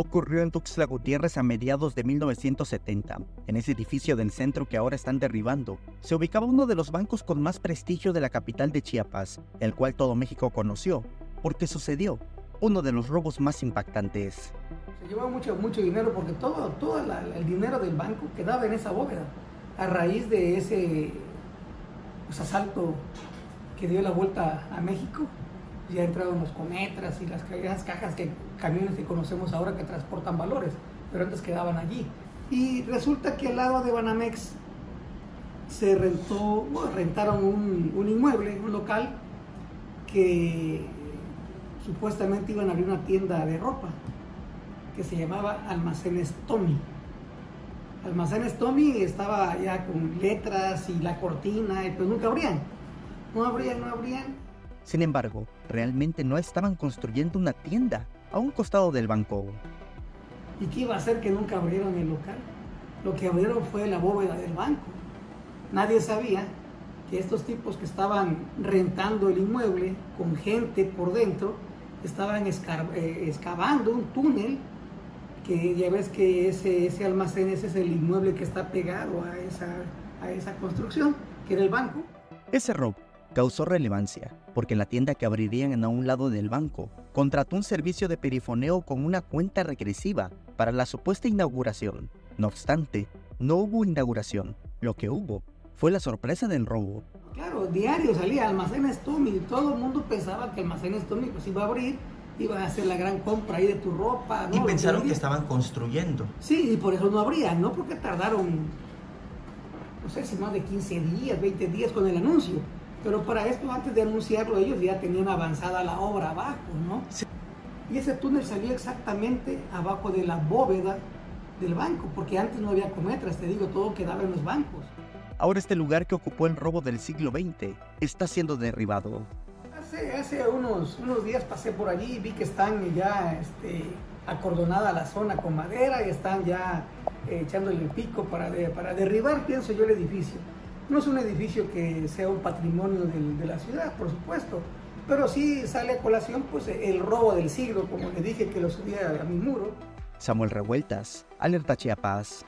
ocurrió en Tuxtla Gutiérrez a mediados de 1970. En ese edificio del centro que ahora están derribando, se ubicaba uno de los bancos con más prestigio de la capital de Chiapas, el cual todo México conoció, porque sucedió uno de los robos más impactantes. Se llevaba mucho, mucho dinero porque todo, todo el dinero del banco quedaba en esa bóveda. A raíz de ese pues, asalto que dio la vuelta a México, ya entraron los cometras y las, cajas que camiones que conocemos ahora que transportan valores, pero antes quedaban allí. Y resulta que al lado de Banamex se rentó, rentaron un, inmueble, un local, que supuestamente iban a abrir una tienda de ropa, que se llamaba Almacenes Tommy. Almacenes Tommy estaba ya con letras y la cortina, y pues nunca abrían. No abrían, no abrían. Sin embargo, realmente no estaban construyendo una tienda a un costado del banco. ¿Y qué iba a hacer que nunca abrieron el local? Lo que abrieron fue la bóveda del banco. Nadie sabía que estos tipos que estaban rentando el inmueble con gente por dentro, estaban eh, excavando un túnel que ya ves que ese, ese almacén, ese es el inmueble que está pegado a esa, a esa construcción, que era el banco. Ese robo causó relevancia porque la tienda que abrirían a un lado del banco contrató un servicio de perifoneo con una cuenta regresiva para la supuesta inauguración. No obstante, no hubo inauguración. Lo que hubo fue la sorpresa del robo. Claro, diario salía Almacenes Tommy y todo el mundo pensaba que Almacenes Tommy pues iba a abrir, iba a hacer la gran compra ahí de tu ropa. Y pensaron que, estaban construyendo. Sí, y por eso no abrían, no porque tardaron, no sé si más de 15 días, 20 días con el anuncio pero para esto, antes de anunciarlo, ellos ya tenían avanzada la obra abajo, ¿no? Y ese túnel salía exactamente abajo de la bóveda del banco, porque antes no había cometras, te digo, todo quedaba en los bancos. Ahora este lugar que ocupó el robo del siglo XX está siendo derribado. Hace, hace unos, unos días pasé por allí y vi que están ya este, acordonada la zona con madera y están ya eh, echándole el pico para, para derribar, pienso yo, el edificio. No es un edificio que sea un patrimonio de, la ciudad, por supuesto, pero sí sale a colación pues, el robo del siglo, como le dije que lo subía a mi muro. Samuel Revueltas, Alerta Chiapas.